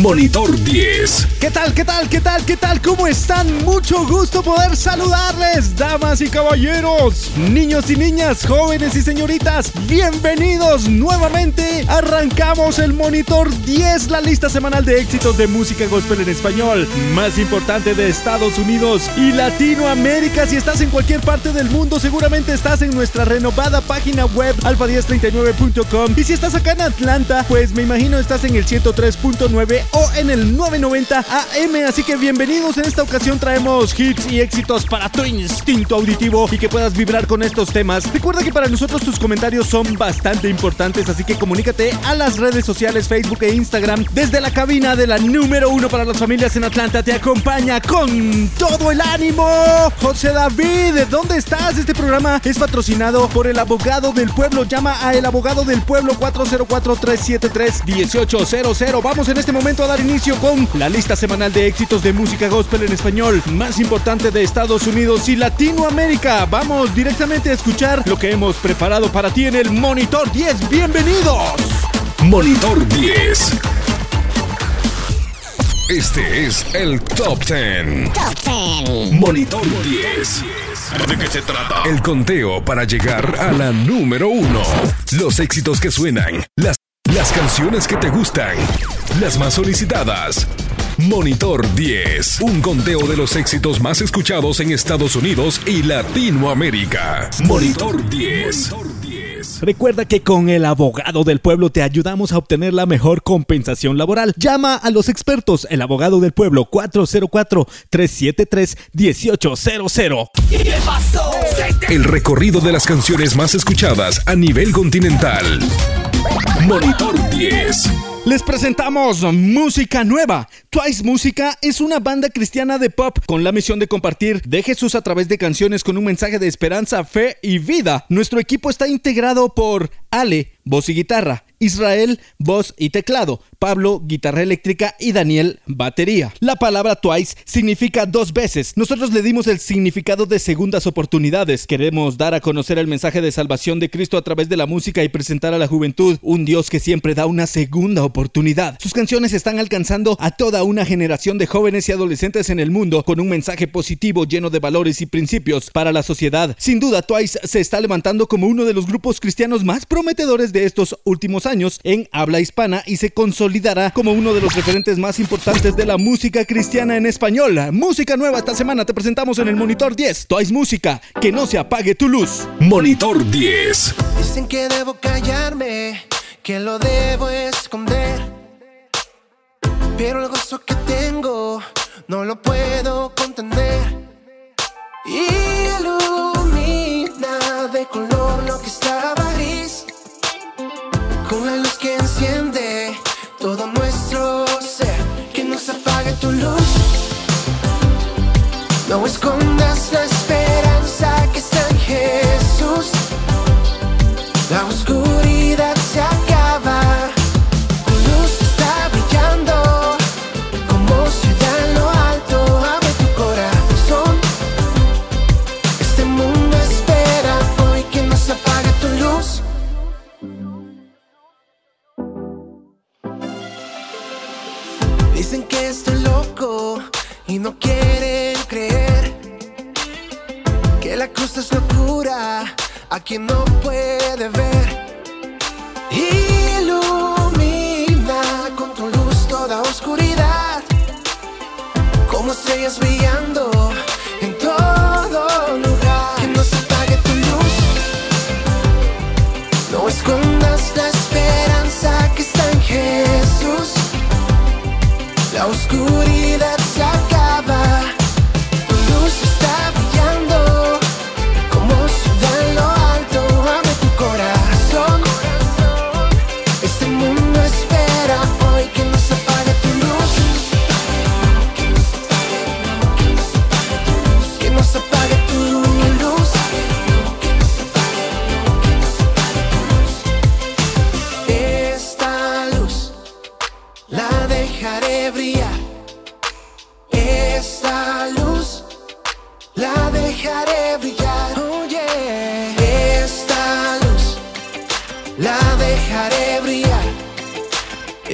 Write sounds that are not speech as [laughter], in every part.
Monitor 10. ¿Qué tal, qué tal, qué tal, qué tal? ¿Cómo están? Mucho gusto poder saludarles, damas y caballeros, niños y niñas, jóvenes y señoritas. Bienvenidos nuevamente. Arrancamos el Monitor 10, la lista semanal de éxitos de música gospel en español, más importante de Estados Unidos y Latinoamérica. Si estás en cualquier parte del mundo, seguramente estás en nuestra renovada página web alfa1039.com. Y si estás acá en Atlanta, pues me imagino estás en el 103.9 o en el 990 AM. Así que bienvenidos. En esta ocasión traemos hits y éxitos para tu instinto auditivo y que puedas vibrar con estos temas. Recuerda que para nosotros tus comentarios son bastante importantes, así que comunícate a las redes sociales Facebook e Instagram. Desde la cabina de la número uno para las familias en Atlanta te acompaña con todo el ánimo José David. ¿Dónde estás? Este programa es patrocinado por el abogado del pueblo. Llama a el abogado del pueblo 404-373-1800. Vamos en este momento a dar inicio con la lista semanal de éxitos de música gospel en español más importante de Estados Unidos y Latinoamérica. Vamos directamente a escuchar lo que hemos preparado para ti en el Monitor 10. Bienvenidos. Monitor 10. Este es el Top 10. Top 10. Monitor 10. ¿De qué se trata? El conteo para llegar a la número uno. Los éxitos que suenan. Las, las canciones que te gustan. Las más solicitadas. Monitor 10. Un conteo de los éxitos más escuchados en Estados Unidos y Latinoamérica. Monitor 10. Recuerda que con el abogado del pueblo te ayudamos a obtener la mejor compensación laboral. Llama a los expertos, el abogado del pueblo 404-373-1800. El recorrido de las canciones más escuchadas a nivel continental. Monitor 10. Les presentamos música nueva. Twice Música es una banda cristiana de pop con la misión de compartir de Jesús a través de canciones con un mensaje de esperanza, fe y vida. Nuestro equipo está integrado por Ale, voz y guitarra, Israel, voz y teclado, Pablo, guitarra eléctrica y Daniel, batería. La palabra twice significa dos veces. Nosotros le dimos el significado de segundas oportunidades. Queremos dar a conocer el mensaje de salvación de Cristo a través de la música y presentar a la juventud un Dios que siempre da una segunda oportunidad. Sus canciones están alcanzando a toda una generación de jóvenes y adolescentes en el mundo con un mensaje positivo lleno de valores y principios para la sociedad. Sin duda, Twice se está levantando como uno de los grupos cristianos más prometedores de estos últimos años en habla hispana y se consolidará como uno de los referentes más importantes de la música cristiana en español. Música nueva esta semana te presentamos en el Monitor 10. Twice Música, que no se apague tu luz. Monitor 10. Dicen que debo callarme, que lo debo esconder. Pero el gozo que tengo no lo puedo contener. Ilumina de color lo que estaba. Con la luz que enciende todo nuestro ser. Que no se apague tu luz. No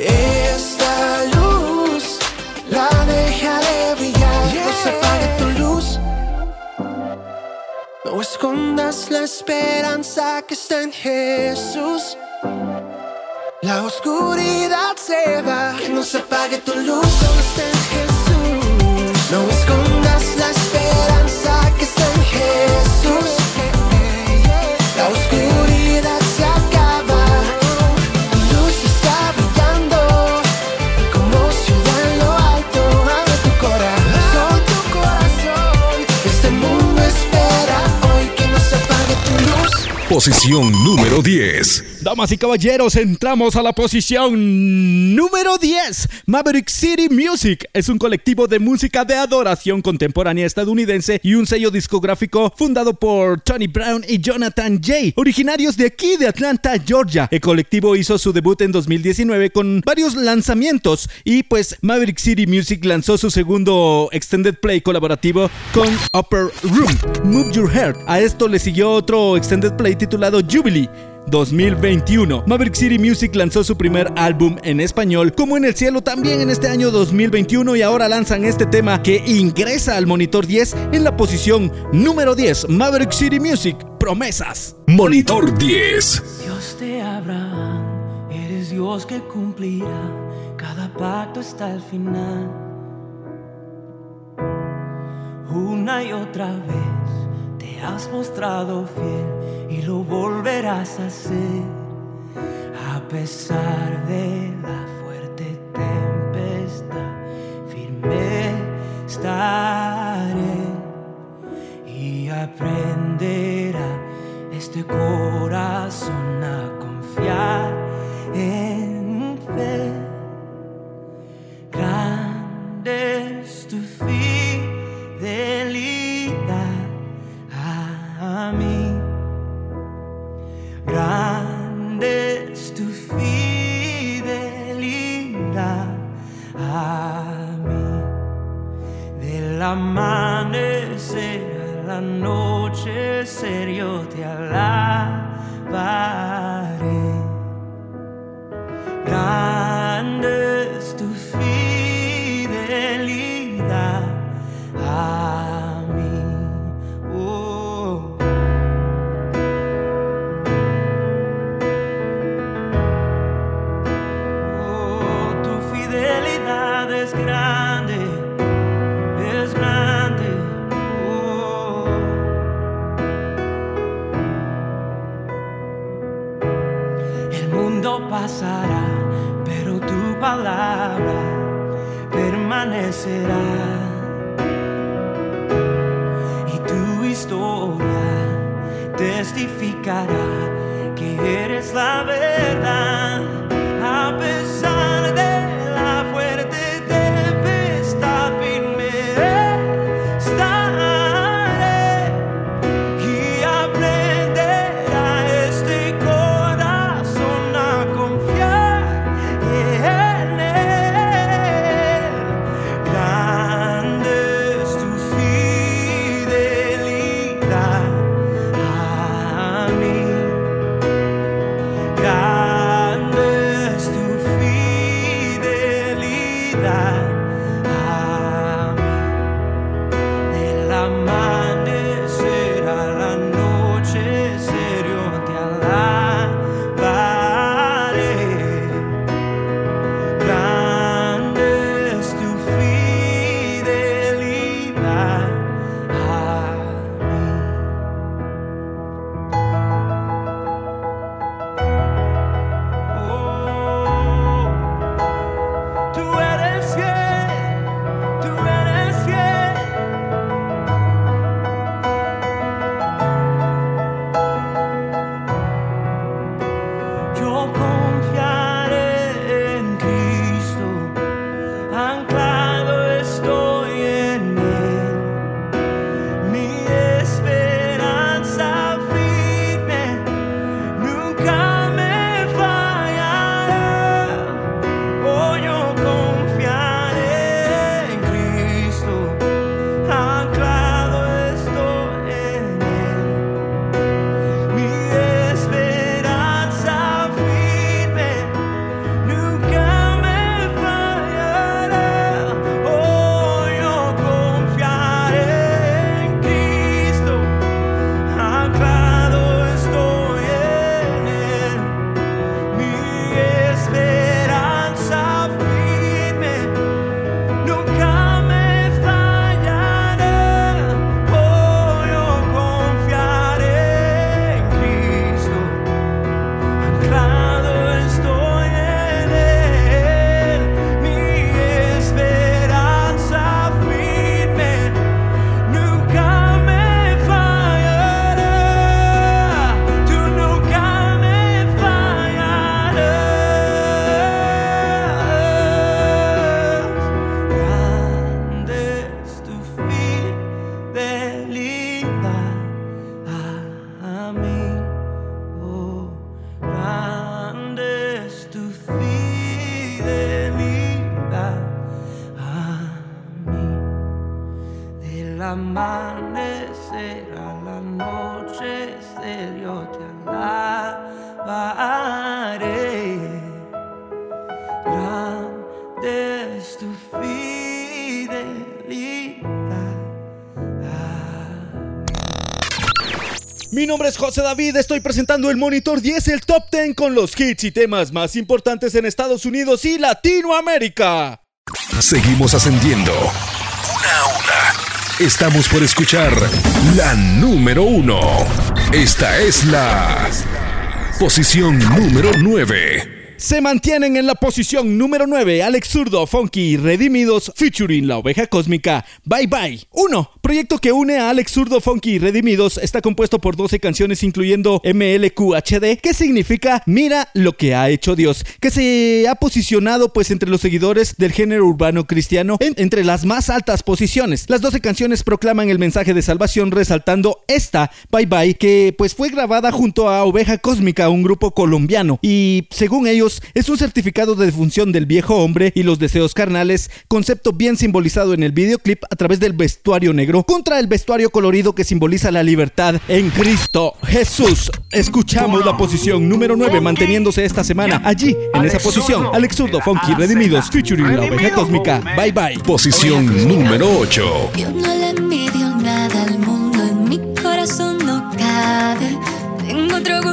Esta luz la dejaré brillar. No se apague tu luz. No escondas la esperanza que está en Jesús. La oscuridad se va. No se apague tu luz. Está en Jesús. No escondas la esperanza que está en Jesús. Posición número 10. Damas y caballeros, entramos a la posición número 10. Maverick City Music es un colectivo de música de adoración contemporánea estadounidense y un sello discográfico fundado por Tony Brown y Jonathan Jay, originarios de aquí de Atlanta, Georgia. El colectivo hizo su debut en 2019 con varios lanzamientos y pues Maverick City Music lanzó su segundo extended play colaborativo con Upper Room, Move Your Heart. A esto le siguió otro extended play titulado Jubilee. 2021. Maverick City Music lanzó su primer álbum en español, como en el cielo también en este año 2021 y ahora lanzan este tema que ingresa al monitor 10 en la posición número 10. Maverick City Music, promesas. Monitor 10. Dios de Abraham, eres Dios que cumplirá cada pacto hasta el final. Una y otra vez te has mostrado fiel y lo volverás a hacer. A pesar de David, estoy presentando el Monitor 10, el Top 10 con los hits y temas más importantes en Estados Unidos y Latinoamérica. Seguimos ascendiendo. Una a una. Estamos por escuchar la número uno. Esta es la posición número 9 se mantienen en la posición número 9 Alex Zurdo, Funky y Redimidos featuring La Oveja Cósmica Bye Bye 1. Proyecto que une a Alex Zurdo, Funky y Redimidos está compuesto por 12 canciones incluyendo MLQHD que significa Mira lo que ha hecho Dios que se ha posicionado pues entre los seguidores del género urbano cristiano entre las más altas posiciones. Las 12 canciones proclaman el mensaje de salvación resaltando esta Bye Bye que pues fue grabada junto a Oveja Cósmica, un grupo colombiano y según ellos es un certificado de defunción del viejo hombre y los deseos carnales, concepto bien simbolizado en el videoclip a través del vestuario negro contra el vestuario colorido que simboliza la libertad en Cristo Jesús. Escuchamos la posición número 9 manteniéndose esta semana. Allí, en esa posición, Alex Zurdo, Funky, Redimidos, featuring la oveja cósmica. Bye bye. Posición número 8.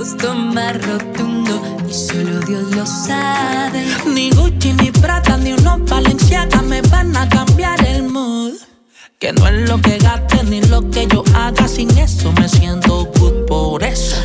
Gusto rotundo solo Dios lo sabe. Ni Gucci, ni Prada, ni unos Balenciaga me van a cambiar el mood. Que no es lo que gaste ni lo que yo haga, sin eso me siento good por eso.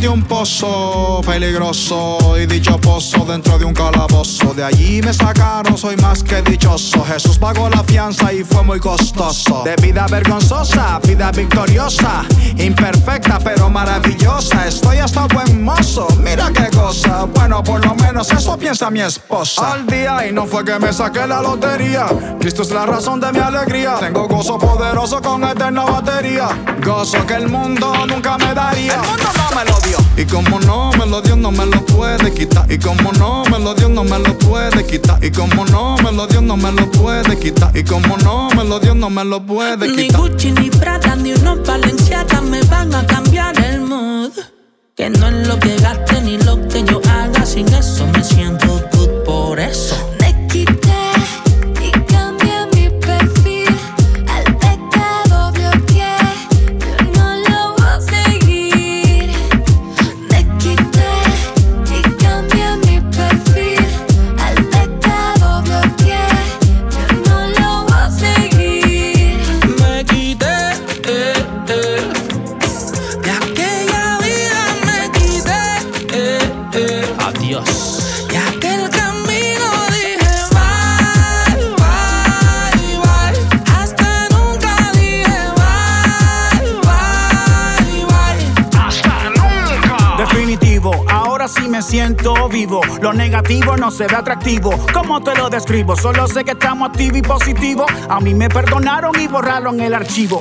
De un pozo peligroso y dicho pozo dentro de un calabozo. De allí me sacaron, soy más que dichoso. Jesús pagó la fianza y fue muy costoso. De vida vergonzosa, vida victoriosa, imperfecta pero maravillosa. Estoy hasta buen mozo, mira qué cosa. Bueno, por lo menos eso piensa mi esposa. Al día y no fue que me saqué la lotería. Cristo es la razón de mi alegría. Tengo gozo poderoso con eterna batería. Gozo que el mundo nunca me daría. El mundo no me lo y como no me lo dio, no me lo puede quitar. Y como no me lo dio, no me lo puede quitar. Y como no me lo dio, no me lo puede quitar. Y como no me lo dio, no me lo puede quitar. Ni Gucci, ni Prada, ni unos Balenciaga me van a cambiar el mood. Que no es lo que gaste ni lo que yo haga. Sin eso me siento good por eso. Siento vivo. Lo negativo no se ve atractivo. ¿Cómo te lo describo? Solo sé que estamos activos y positivos. A mí me perdonaron y borraron el archivo.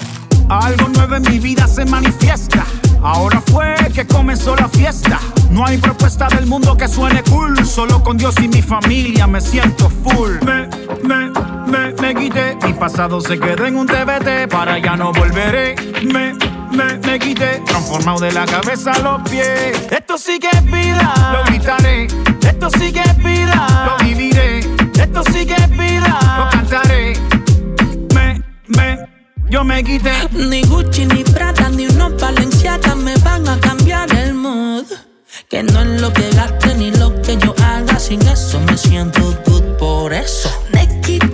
Algo nuevo en mi vida se manifiesta. Ahora fue que comenzó la fiesta. No hay propuesta del mundo que suene cool. Solo con Dios y mi familia me siento full. Me, me, me, me quité. Mi pasado se quedó en un TBT. Para ya no volveré. Me, me, me quité, transformado de la cabeza a los pies. Esto sí que es vida, lo gritaré. Esto sí que es vida, lo viviré. Esto sí que es vida, lo cantaré. Me, me, yo me quité. Ni Gucci, ni Prada, ni unos Balenciaga me van a cambiar el mood. Que no es lo que gaste ni lo que yo haga. Sin eso me siento good por eso. Me quité.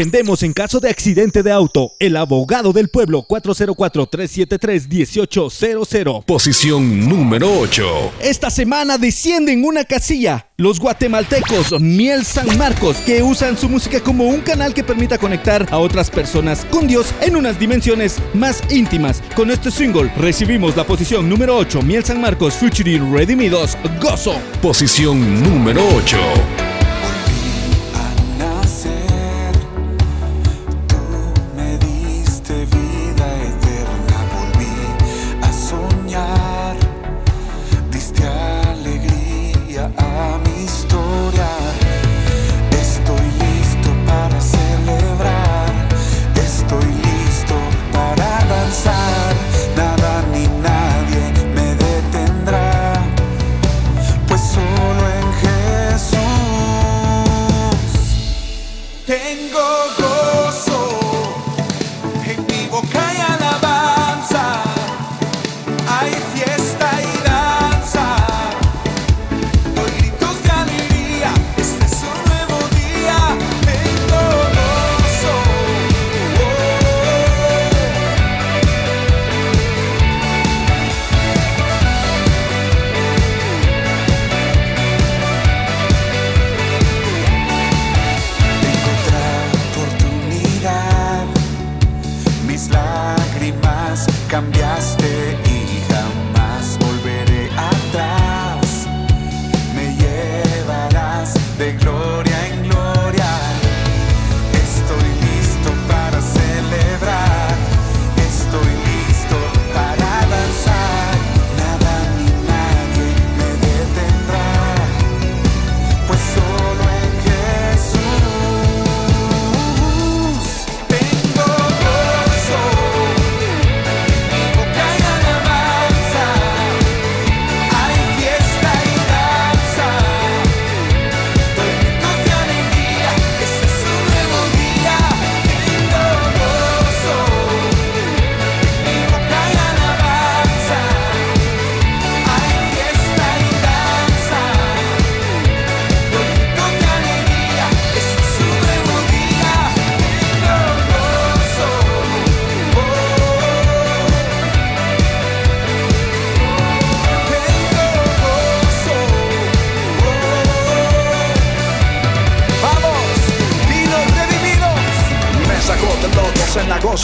Te defendemos en caso de accidente de auto. El abogado del pueblo 404-373-1800. Posición número 8. Esta semana descienden una casilla. Los guatemaltecos Miel San Marcos, que usan su música como un canal que permita conectar a otras personas con Dios en unas dimensiones más íntimas. Con este single recibimos la posición número 8, Miel San Marcos featuring Redimidos, Gozo. Posición número 8.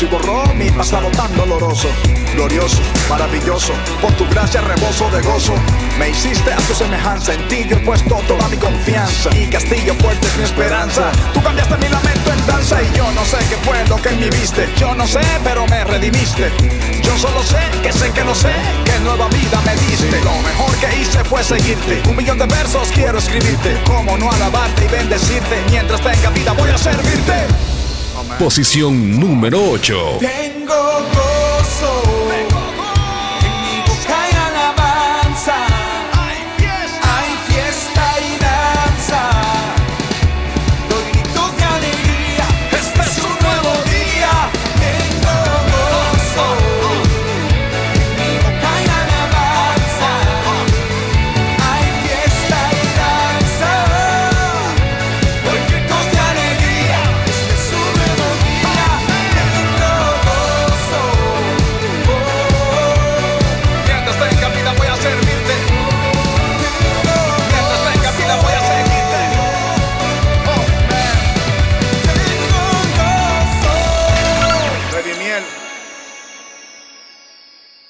y borró mi pasado tan doloroso. Glorioso, maravilloso, por tu gracia reboso de gozo. Me hiciste a tu semejanza, en ti yo he puesto toda mi confianza. Y castillo fuerte es mi esperanza. Tú cambiaste mi lamento en danza y yo no sé qué fue lo que en mí viste. Yo no sé, pero me redimiste. Yo solo sé que sé que no sé, que nueva vida me diste. Lo mejor que hice fue seguirte. Un millón de versos quiero escribirte. Cómo no alabarte y bendecirte. Mientras tenga vida voy a servirte. Posición número 8.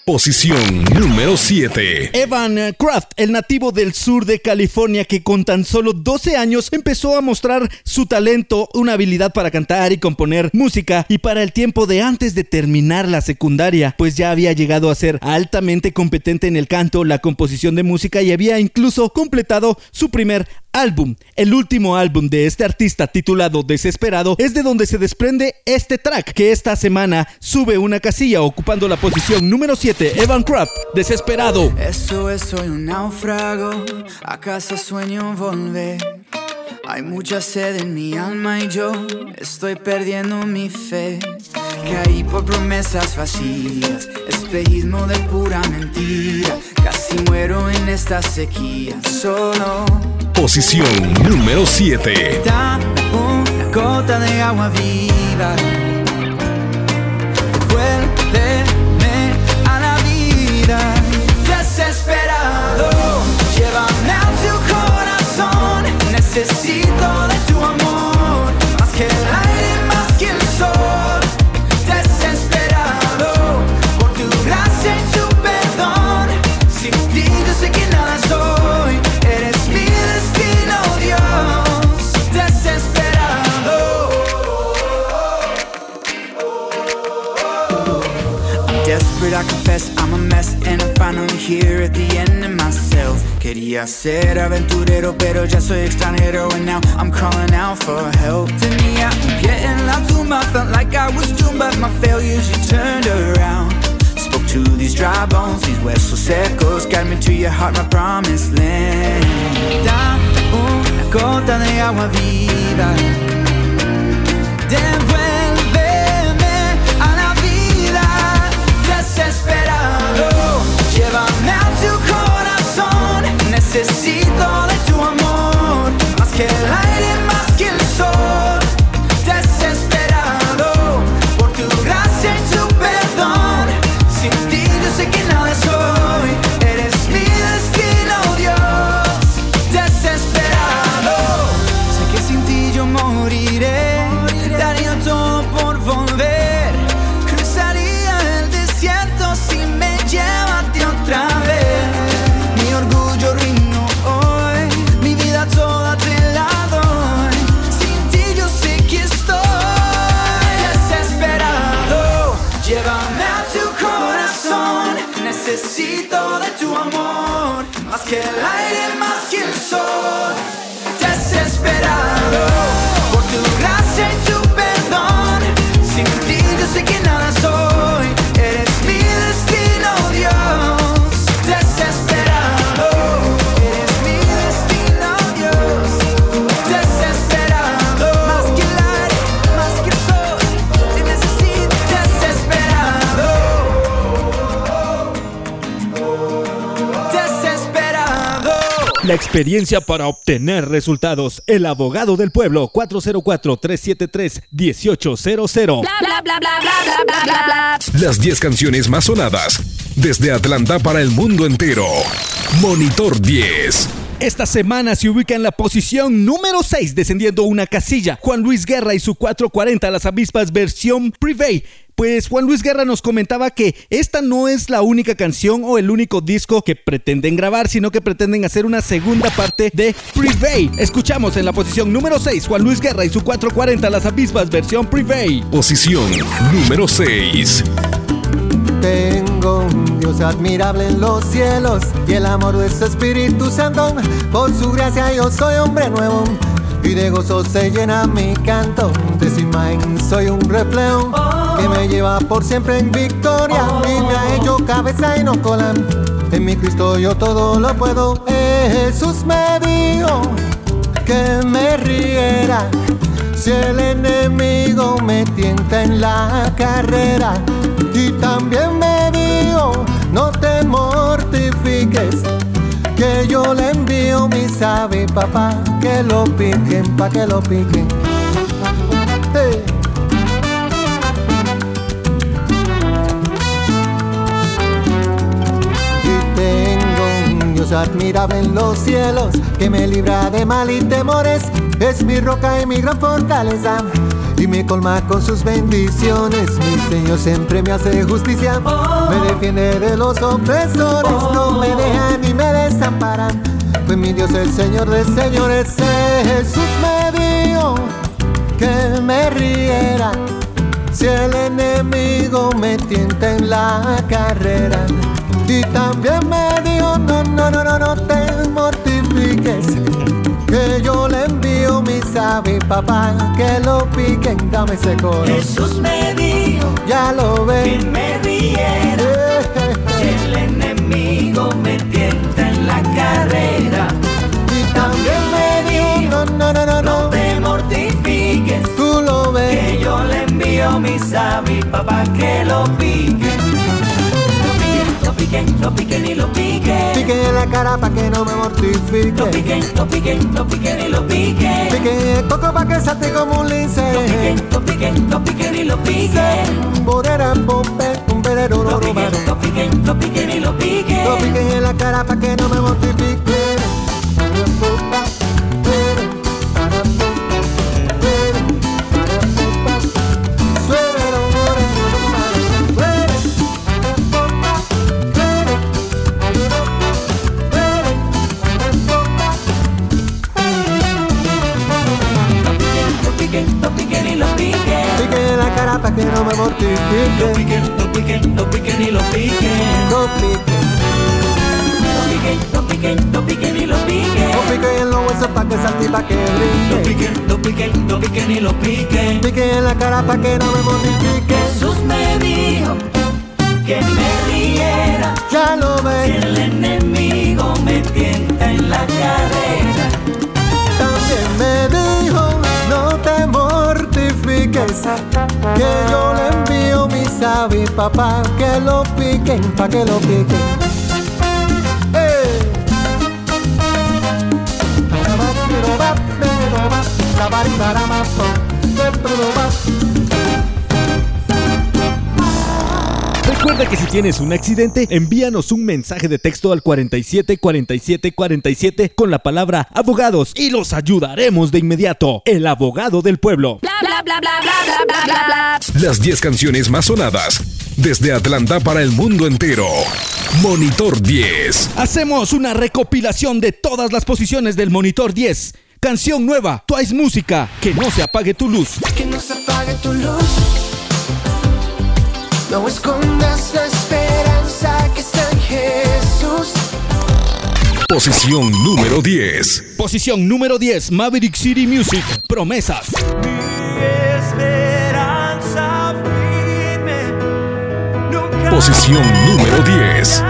Posición número 7. Evan Kraft, el nativo del sur de California que con tan solo 12 años empezó a mostrar su talento, una habilidad para cantar y componer música y para el tiempo de antes de terminar la secundaria, pues ya había llegado a ser altamente competente en el canto, la composición de música y había incluso completado su primer álbum. El último álbum de este artista titulado Desesperado es de donde se desprende este track que esta semana sube una casilla ocupando la posición número 7, Evan Craft, Desesperado. Casi muero en esta sequía, solo Posición número 7. Dame una gota de agua viva. Vuélveme a la vida. Desesperado, llévame a tu corazón. Necesito de confess I'm a mess And I'm finally here at the end of myself. Quería ser aventurero pero ya soy extranjero And now I'm calling out for help. Tenía un pie en la tumba Felt like I was doomed but my failures you turned around. Spoke to these dry bones, these huesos secos Guide me to your heart, my promised land. Da una gota de agua viva. Devuélveme Necesito La experiencia para obtener resultados. El abogado del pueblo 404-373-1800. Bla, bla, bla, Las 10 canciones más sonadas desde Atlanta para el mundo entero. Monitor 10. Esta semana se ubica en la posición número 6, descendiendo una casilla. Juan Luis Guerra y su 440 Las Avispas versión Privé. Pues Juan Luis Guerra nos comentaba que esta no es la única canción o el único disco que pretenden grabar, sino que pretenden hacer una segunda parte de Privé. Escuchamos en la posición número 6 Juan Luis Guerra y su 440 Las Avispas versión Privé. Posición número 6. Tengo un Dios admirable en los cielos y el amor de su Espíritu Santo. Por su gracia yo soy hombre nuevo y de gozo se llena mi canto. De soy un reflejo que me lleva por siempre en victoria y me ha hecho cabeza y no cola. En mi Cristo yo todo lo puedo. Jesús me dijo que me riera si el enemigo me tienta en la carrera. Y también me dijo, no te mortifiques, que yo le envío mi sabe papá, que lo piquen, pa' que lo piquen. Dios admirable en los cielos, que me libra de mal y temores, es mi roca y mi gran fortaleza. Y me colma con sus bendiciones, mi Señor siempre me hace justicia, me defiende de los opresores, no me deja ni me desamparan. Pues mi Dios el Señor de señores, Jesús me dijo que me riera si el enemigo me tienta en la carrera. Y también me no, no, no, no, te mortifiques, que yo le envío mi sabe papá, que lo piquen, dame ese coro. Jesús me dijo Ya lo que ves. me riera [laughs] si el enemigo me tienta en la carrera. Y también me dijo, no, no, no, no, No no, te mortifiques, tú lo ves. que yo le envío mi sabi papá que lo pique. Piquen, lo piquen y lo piquen. Piquen en la cara pa' que no me mortifique. Lo piquen, lo piquen, lo piquen y lo piquen. Piquen el coco pa' que salte como un lince. Lo piquen, lo piquen, lo piquen y lo piquen. Borera, bombe, un verero, Lo piquen, lo piquen, lo piquen y lo piquen. Lo piquen en la cara pa' que no me mortifique. Pa' que no me mortifique. Lo piquen, lo piquen, lo piquen y lo piquen. Lo piquen, Lo piquen, lo piquen, y lo piquen. lo piquen en los huesos pa' que salte y pa' que Lo brinque. piquen, lo piquen, lo piquen y lo piquen. Piquen en la cara pa' que no me mortifique. Jesús me dijo que me riera Ya lo si ves, el enemigo me tienta Que yo le envío mi sabi papá, que lo piquen, pa' que lo piquen. ¡Eh! Recuerda que si tienes un accidente, envíanos un mensaje de texto al 47 47 47 con la palabra abogados y los ayudaremos de inmediato. El abogado del pueblo. Bla bla bla bla bla bla bla bla. Las 10 canciones más sonadas desde Atlanta para el mundo entero. Monitor 10. Hacemos una recopilación de todas las posiciones del Monitor 10. Canción nueva, Twice Música, que no se apague tu luz. Que no se apague tu luz. No escondas la esperanza que está en Jesús. Posición número 10. Posición número 10, Maverick City Music, Promesas. esperanza firme. Nunca Posición número 10.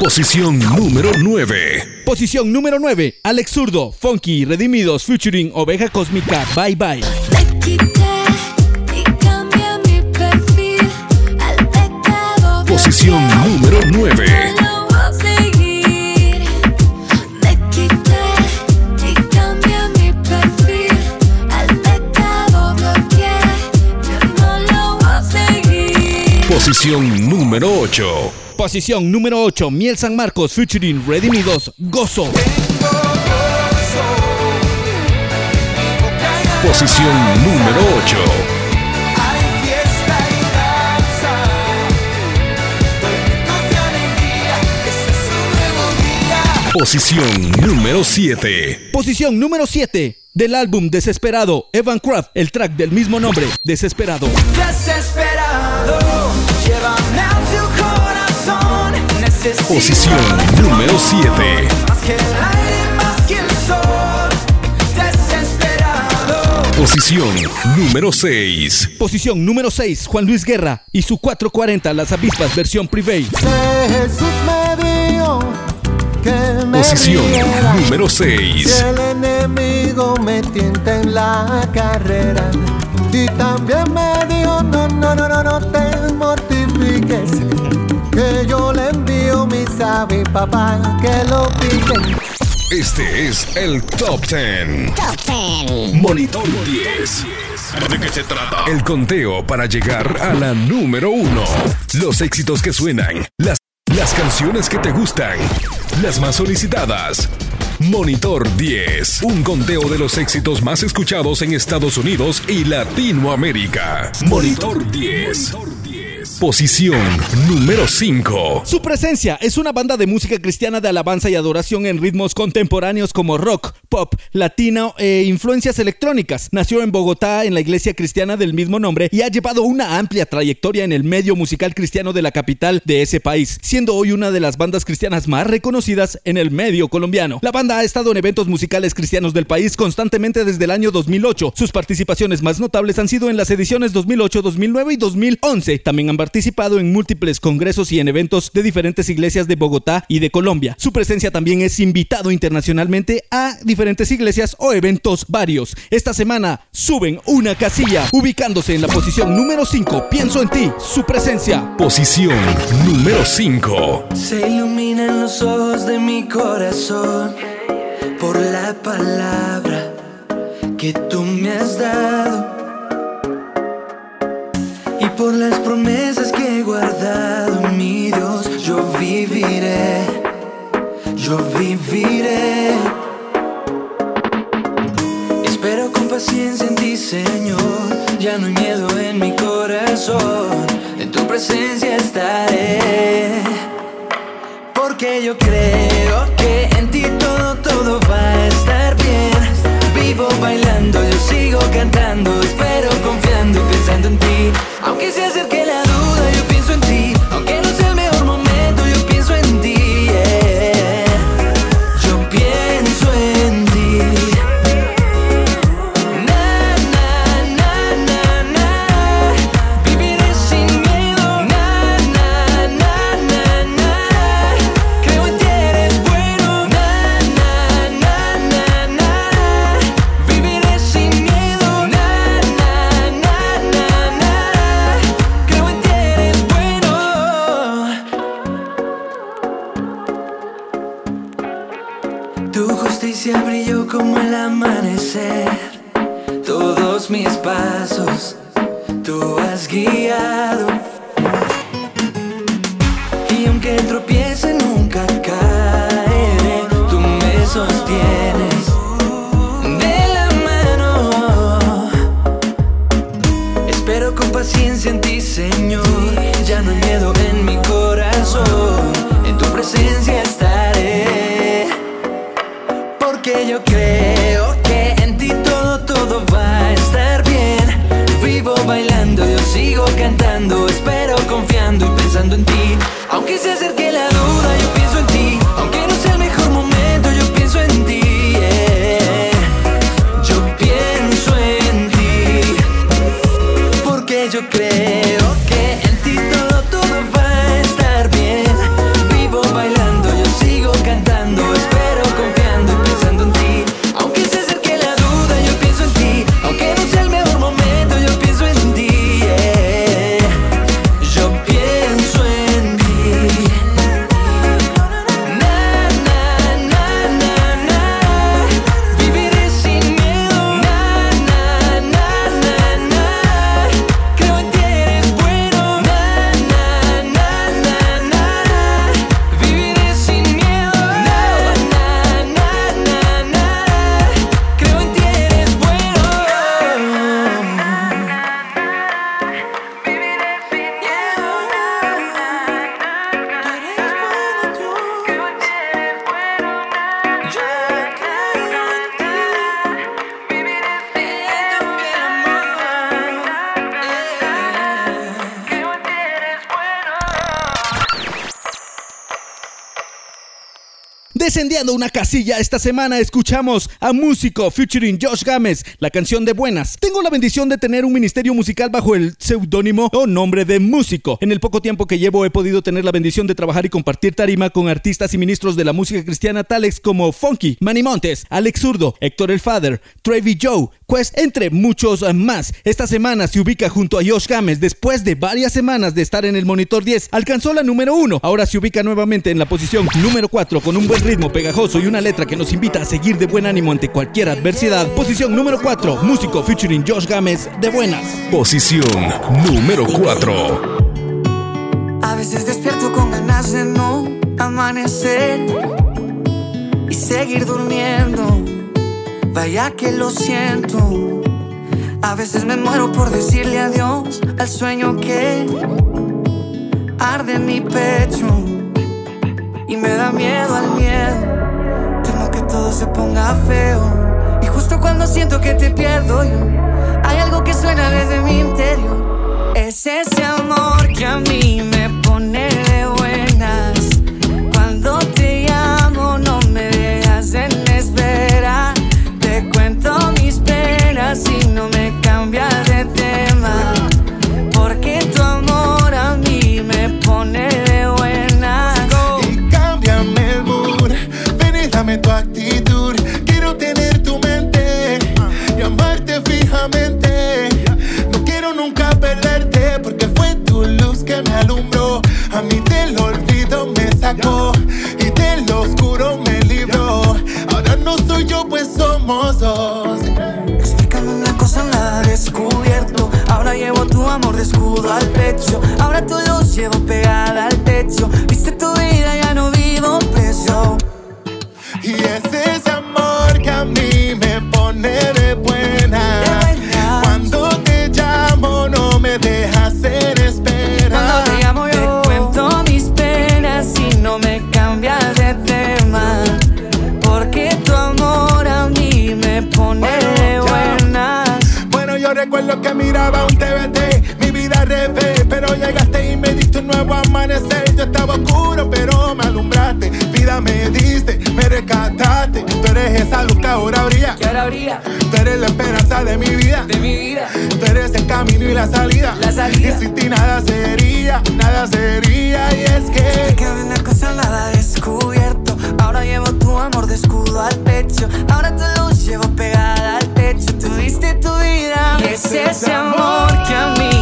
Posición número 9. Posición número 9, Alex Zurdo, Funky, Redimidos, featuring Oveja Cósmica, Bye Bye. Me quité y cambié mi perfil al pecado. Posición número 9. Posición número 8. Posición número 8, Miel San Marcos, featuring Redimidos, Gozo. Posición número 8. Hay fiesta y danza. Gritos de alegría. Ese es un nuevo día. Posición número 7. Posición número 7, del álbum Desesperado, Evan Craft, el track del mismo nombre, Desesperado. Desesperado. Posición número 7. Más que el aire, más que el sol. Desesperado. Posición número 6. Posición número 6, Juan Luis Guerra y su 440 Las Avispas versión Privé. Jesús me dijo que me Posición riera. número Si 6. el enemigo me tienta en la carrera y también me dijo no, no, no, no, no te mortifiques sabi papá que lo piquen Este es el Top 10. Monitor 10. ¿De qué se trata? El conteo para llegar a la número 1. Los éxitos que suenan. Las, las canciones que te gustan. Las más solicitadas. Monitor 10. Un conteo de los éxitos más escuchados en Estados Unidos y Latinoamérica. Monitor 10. Posición número 5. Su presencia es una banda de música cristiana de alabanza y adoración en ritmos contemporáneos como rock, pop, latino e influencias electrónicas. Nació en Bogotá en la iglesia cristiana del mismo nombre y ha llevado una amplia trayectoria en el medio musical cristiano de la capital de ese país, siendo hoy una de las bandas cristianas más reconocidas en el medio colombiano. La banda ha estado en eventos musicales cristianos del país constantemente desde el año 2008. Sus participaciones más notables han sido en las ediciones 2008, 2009 y 2011. También han han participado en múltiples congresos y en eventos de diferentes iglesias de Bogotá y de Colombia. Su presencia también es invitado internacionalmente a diferentes iglesias o eventos varios. Esta semana suben una casilla, ubicándose en la posición número 5. Pienso en ti, su presencia. Posición número 5. Se iluminan los ojos de mi corazón por la palabra que tú me has dado por las promesas que he guardado, mi Dios, yo viviré, yo viviré. Espero con paciencia en ti, Señor, ya no hay miedo en mi corazón, en tu presencia estaré. Porque yo creo que en ti todo, todo va a estar bien. Vivo bailando, yo sigo cantando, en ti. Aunque se acerque Todos mis pasos tú has guiado. Descendiendo una casilla esta semana escuchamos a Músico featuring Josh Gámez, la canción de Buenas. Tengo la bendición de tener un ministerio musical bajo el seudónimo o nombre de Músico. En el poco tiempo que llevo he podido tener la bendición de trabajar y compartir tarima con artistas y ministros de la música cristiana tales como Funky, Manny Montes, Alex Zurdo, Héctor el Father, Trevi Joe, Quest, entre muchos más. Esta semana se ubica junto a Josh Gámez después de varias semanas de estar en el monitor 10. Alcanzó la número 1. Ahora se ubica nuevamente en la posición número 4 con un buen ritmo pegajoso y una letra que nos invita a seguir de buen ánimo ante cualquier adversidad. Posición número 4. Músico featuring Josh Gámez de Buenas. Posición número 4. A veces despierto con ganas de no amanecer y seguir durmiendo. Vaya que lo siento. A veces me muero por decirle adiós al sueño que arde en mi pecho y me da miedo al miedo. Temo que todo se ponga feo y justo cuando siento que te pierdo yo, hay algo que suena desde mi interior. Es ese amor que a mí me pone Tu actitud, quiero tener tu mente y amarte fijamente. No quiero nunca perderte porque fue tu luz que me alumbró. A mí del olvido me sacó y del oscuro me libró. Ahora no soy yo, pues somos dos. Explícame una cosa, nada descubierto. Ahora llevo tu amor de escudo al pecho. Ahora tu luz llevo pegada al techo. Viste tu vida, ya no vivo preso. Que miraba un TVT, mi vida al revés, pero llegaste y me diste un nuevo amanecer. Yo estaba oscuro, pero me alumbraste, vida me diste, me rescataste. Tú eres esa luz que ahora brilla, Que ahora brilla tú eres la esperanza de mi vida, de mi vida. tú eres el camino y la salida. La salida. Y sin ti nada sería, nada sería, y es que. Explícame una cosa, nada descubierto. Ahora llevo tu amor de escudo al pecho. Ahora tu luz llevo pegada al. Tuviste tu vida. Y es ese amor que a mí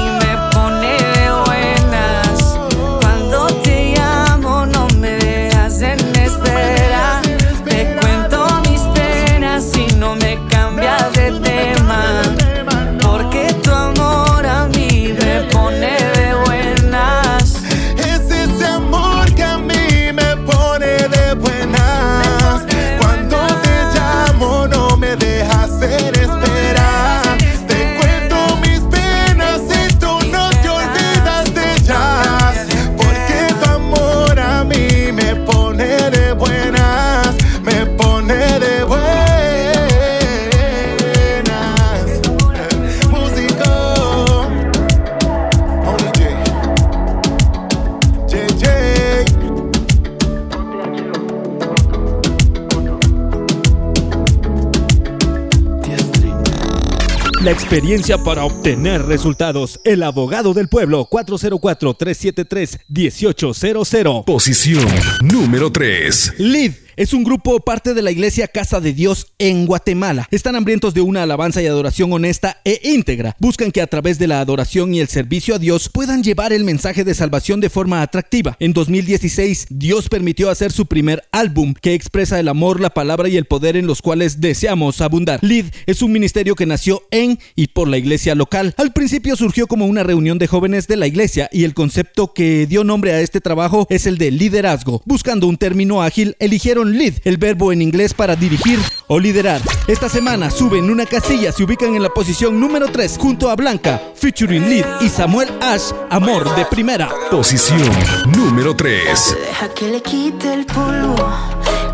experiencia para obtener resultados. El abogado del pueblo 404-373-1800. Posición número 3. Lead es un grupo parte de la iglesia Casa de Dios en Guatemala. Están hambrientos de una alabanza y adoración honesta e íntegra. Buscan que a través de la adoración y el servicio a Dios puedan llevar el mensaje de salvación de forma atractiva. En 2016, Dios permitió hacer su primer álbum que expresa el amor, la palabra y el poder en los cuales deseamos abundar. Lead es un ministerio que nació en y por la iglesia local. Al principio surgió como una reunión de jóvenes de la iglesia y el concepto que dio nombre a este trabajo es el de liderazgo. Buscando un término ágil, eligieron lead, el verbo en inglés para dirigir o liderar. Esta semana suben una casilla, se ubican en la posición número 3 junto a Blanca, featuring lead y Samuel Ash, amor de primera. Posición número 3. Deja que le quite el polvo,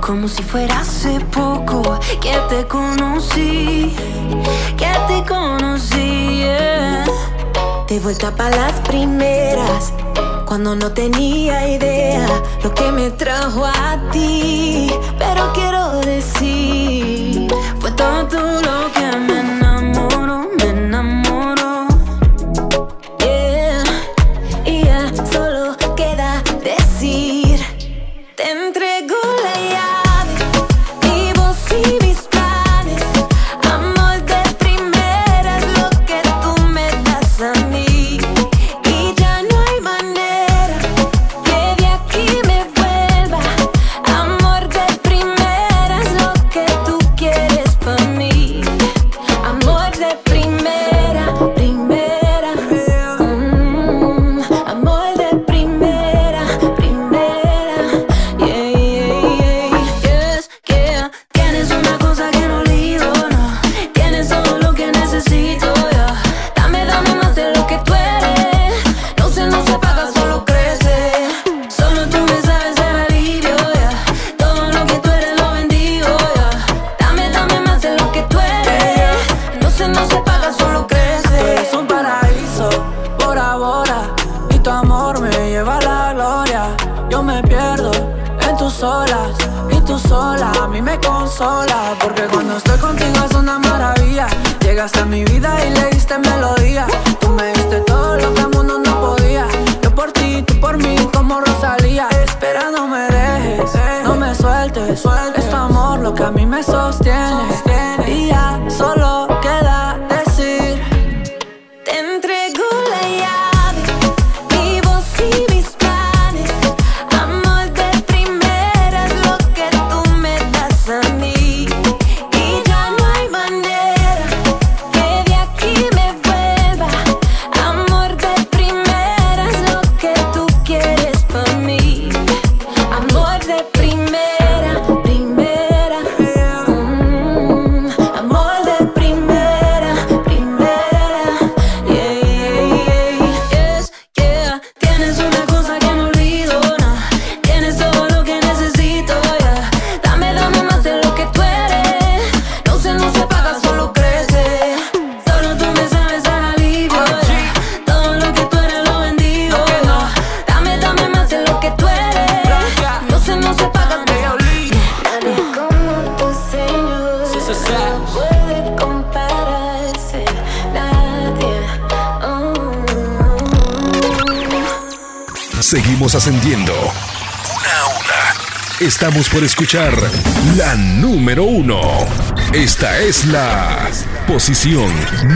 como si fuera hace poco que te conocí, que te conocí. yeah. De vuelta para las primeras, cuando no tenía idea lo que me trajo a ti. Pero quiero decir, la número uno. Esta es la posición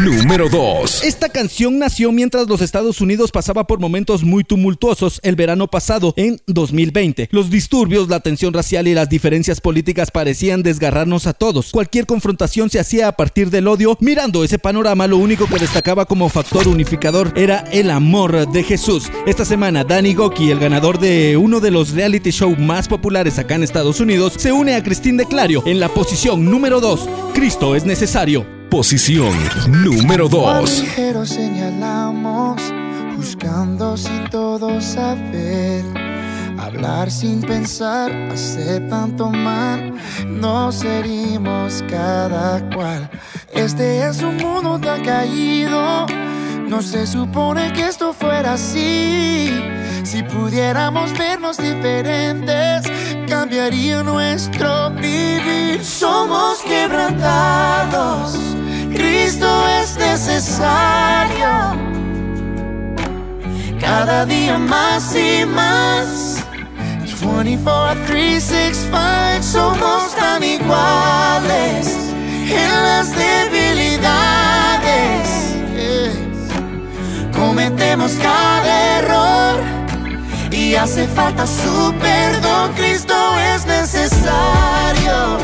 número 2. Esta canción nació mientras los Estados Unidos pasaba por momentos muy tumultuosos el verano pasado en 2020. Los disturbios, la tensión racial y las diferencias políticas parecían desgarrarnos a todos. Cualquier confrontación se hacía a partir del odio. Mirando ese panorama, lo único que destacaba como factor unificador era el amor de Jesús. Esta semana, Danny Goki, el ganador de uno de los reality show más populares acá en Estados Unidos, se une a Christine de Clario en la posición número 2. Cristo es necesario. Posición número 2. Ligero señalamos, buscando sin todo saber. Hablar sin pensar, hacer tanto mal, nos herimos cada cual. Este es un mundo tan caído, no se supone que esto fuera así. Si pudiéramos vernos diferentes, cambiaría nuestro vivir. Somos quebrantados, Cristo es necesario. Cada día más y más. 24, 365 somos tan iguales en las debilidades. Cometemos cada error y hace falta su perdón. Cristo es necesario.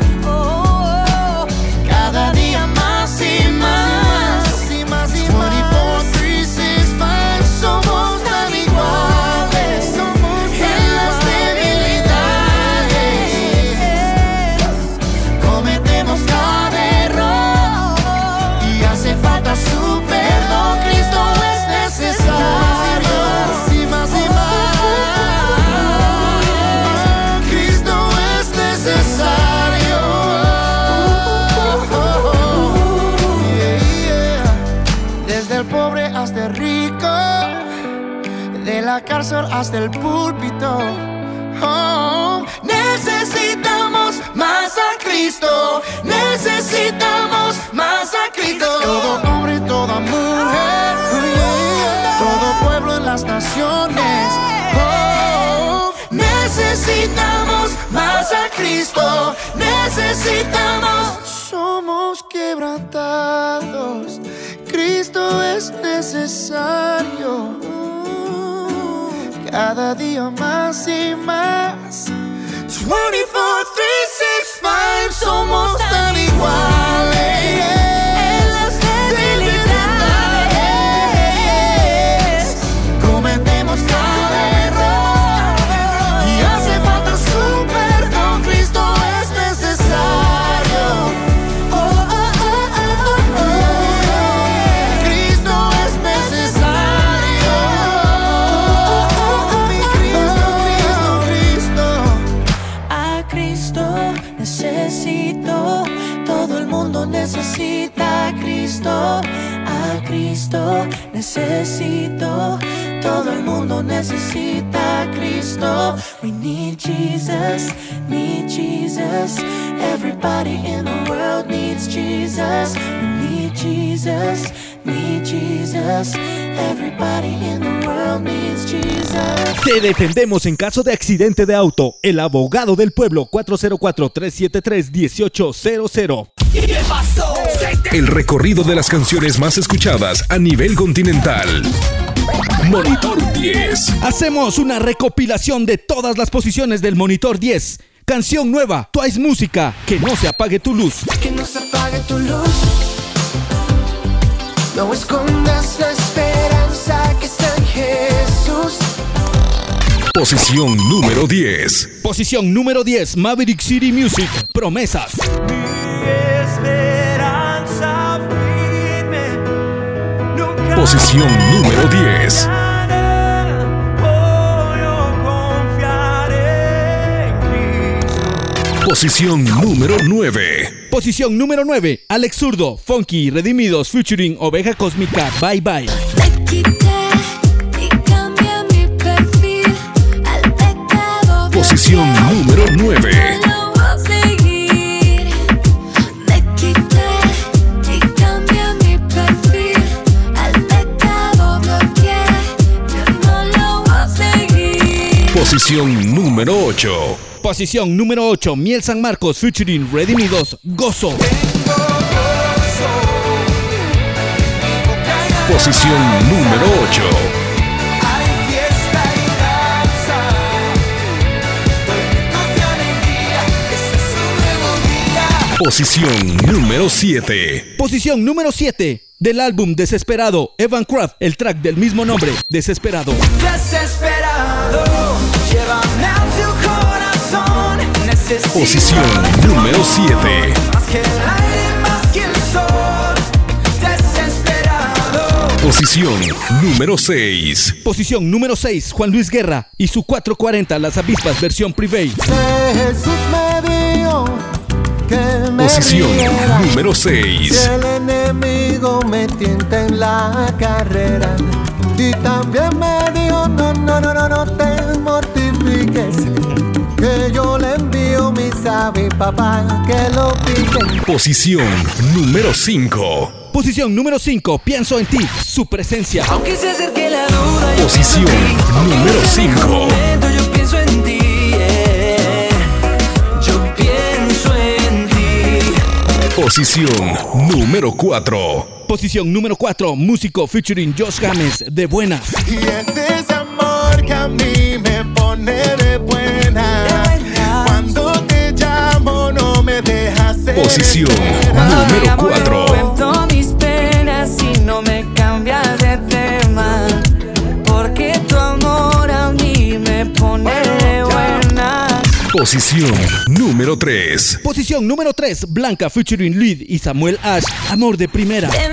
La cárcel hasta el púlpito. Oh, necesitamos más a Cristo, necesitamos más a Cristo. Todo hombre, toda mujer, todo pueblo en las naciones. Oh, necesitamos más a Cristo, necesitamos. Somos quebrantados, Cristo es necesario. Cada día más y más. 24, 365 somos tan iguales. Cristo necesito, todo el mundo necesita a Cristo. We need Jesus, need Jesus. Everybody in the world needs Jesus. We need Jesus, need Jesus. Everybody in the world needs Jesus. Te defendemos en caso de accidente de auto. El abogado del pueblo 404-373-1800. El recorrido de las canciones más escuchadas a nivel continental. Monitor 10. Hacemos una recopilación de todas las posiciones del Monitor 10. Canción nueva, Twice Música, que no se apague tu luz. Que no se apague tu luz. No escondas la esperanza que está en Jesús. Posición número 10. Posición número 10, Maverick City Music, Promesas. Esperanza firme. Nunca Posición número 10. puedo confiar en Cristo. Posición número 9. Posición número 9, Alex Zurdo, Funky, Redimidos, featuring Oveja Cósmica, Bye Bye. Y cambia mi perfil al pecado. Posición número 9. Posición número 8. Posición número 8, Miel San Marcos, featuring Redimidos, Gozo. Posición número 8. Hay fiesta y danza. Gritos de alegría. Ese es un nuevo día. Posición número 7. Posición número 7, del álbum Desesperado, Evan Craft, el track del mismo nombre, Desesperado. Desesperado, Posición número amor, 7. Más que el aire, más que el sol. Desesperado. Posición número 6. Posición número 6, Juan Luis Guerra y su 440 Las Avispas versión Privé. Jesús me dijo que me Posición riera. número Si 6. el enemigo me tienta en la carrera y también me dijo no, no, no, no, no te mortifiques que yo le envío mi sabi papá que lo pique Posición número 5. Posición número 5, Pienso en ti, su presencia. Aunque se acerque la duda, yo Posición en ti. número En este 5. momento yo pienso en ti. eh. Yo pienso en ti. Posición número 4. Posición número 4, músico featuring Josh James, de buenas. Y es ese amor que a mí me pone de buena. Cuando te llamo no me dejas Posición número 4. Cuento mis penas y no me cambias de tema. Porque tu amor a mí me pone de buenas. Posición número 3. Posición número 3, Blanca featuring Lid y Samuel Ash, Amor de Primera. Te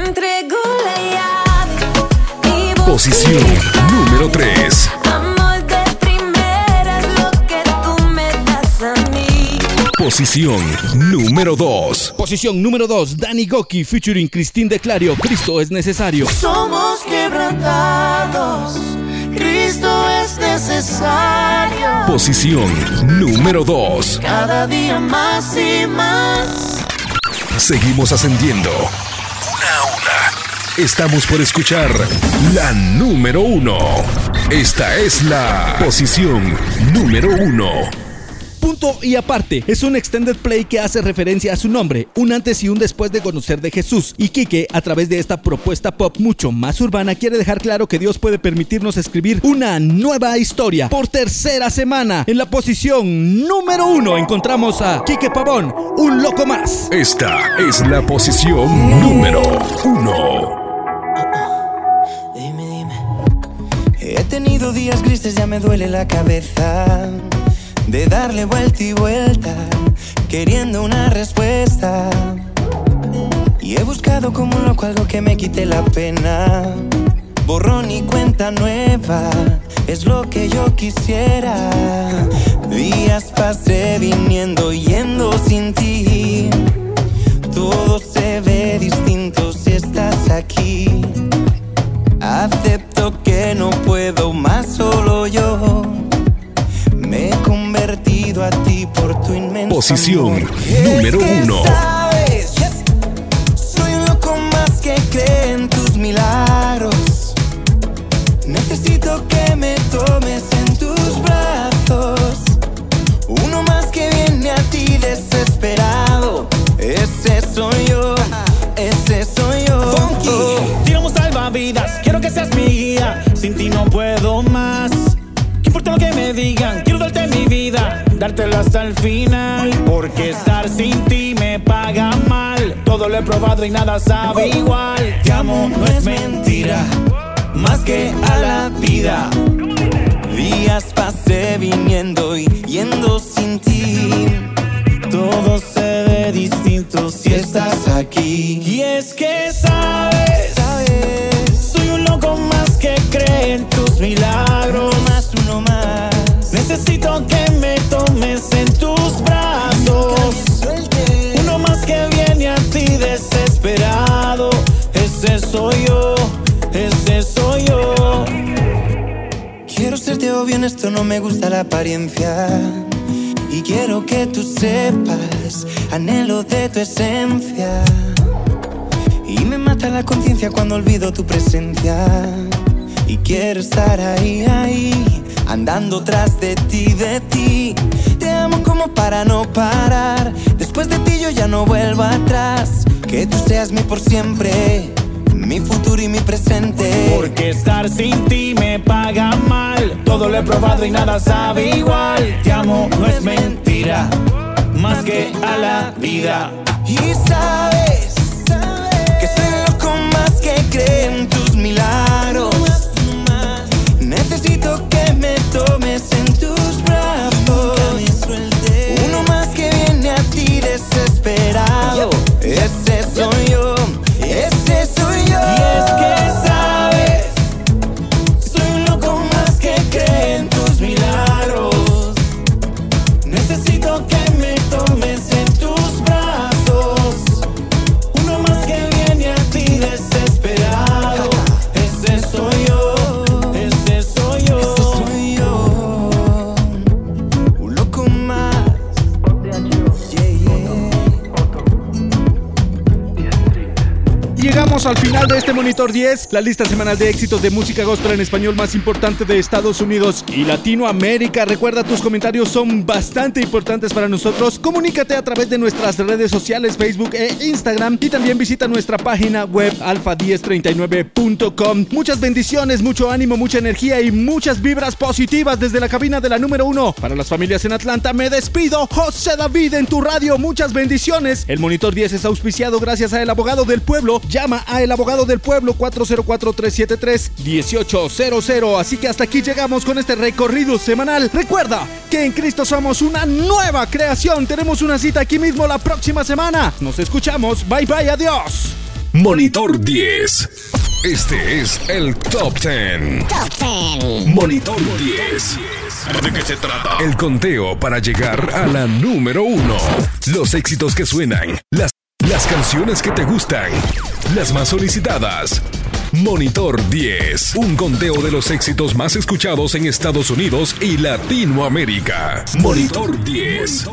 Posición número 3. Amor de primera es lo que tú me das a mí. Posición número 2. Posición número 2, Danny Goki featuring Christine de Clario, Cristo es necesario. Somos quebrantados. Cristo es necesario. Posición número 2. Cada día más y más. Seguimos ascendiendo. Estamos por escuchar la número 1. Esta es la posición número 1. Punto y aparte, es un extended play que hace referencia a su nombre, un antes y un después de conocer de Jesús. Y Quique, a través de esta propuesta pop mucho más urbana, quiere dejar claro que Dios puede permitirnos escribir una nueva historia. Por tercera semana, en la posición número uno, encontramos a Quique Pavón, un loco más. Esta es la posición número 1. He tenido días grises, ya me duele la cabeza. De darle vuelta y vuelta, queriendo una respuesta. Y he buscado como un loco algo que me quite la pena. Borrón y cuenta nueva, es lo que yo quisiera. Días pasé viniendo, yendo sin ti. Todo se ve distinto si estás aquí. Acepto que no puedo más solo yo. Me he convertido a ti por tu inmenso Posición amor. número uno. sabes, Soy loco más que cree en tus milagros. Final. Porque estar sin ti me paga mal. Todo lo he probado y nada sabe igual. Te amo, no es mentira, más que a la vida. Días pasé viniendo y yendo sin ti. Todo se ve distinto si estás aquí. Y es que serte obvio, en esto no me gusta la apariencia. Y quiero que tú sepas, anhelo de tu esencia. Y me mata la conciencia cuando olvido tu presencia. Y quiero estar ahí, ahí, andando tras de ti, de ti. Te amo como para no parar. Después de ti yo ya no vuelvo atrás. Que tú seas mi por siempre, mi futuro y mi presente. Porque estar sin ti me paga Todo lo he probado y nada sabe igual. Te amo, no es mentira. Más que a la vida. Y sabes de este Monitor 10, la lista semanal de éxitos de música gospel en español más importante de Estados Unidos y Latinoamérica. Recuerda, tus comentarios son bastante importantes para nosotros. Comunícate a través de nuestras redes sociales, Facebook e Instagram y también visita nuestra página web alfa1039.com. Muchas bendiciones, mucho ánimo, mucha energía y muchas vibras positivas desde la cabina de la número uno. Para las familias en Atlanta, me despido. José David en tu radio, muchas bendiciones. El Monitor 10 es auspiciado gracias a El Abogado del Pueblo. Llama a El Abogado del Pueblo 404-373-1800. Así que hasta aquí llegamos con este recorrido semanal. Recuerda que en Cristo somos una nueva creación. Tenemos una cita aquí mismo la próxima semana. Nos escuchamos. Bye bye, adiós. Monitor 10. Este es el Top 10. Top 10. Monitor 10. ¿De qué se trata? El conteo para llegar a la número uno. Los éxitos que suenan. Las, las canciones que te gustan. Las más solicitadas. Monitor 10. Un conteo de los éxitos más escuchados en Estados Unidos y Latinoamérica. Monitor 10.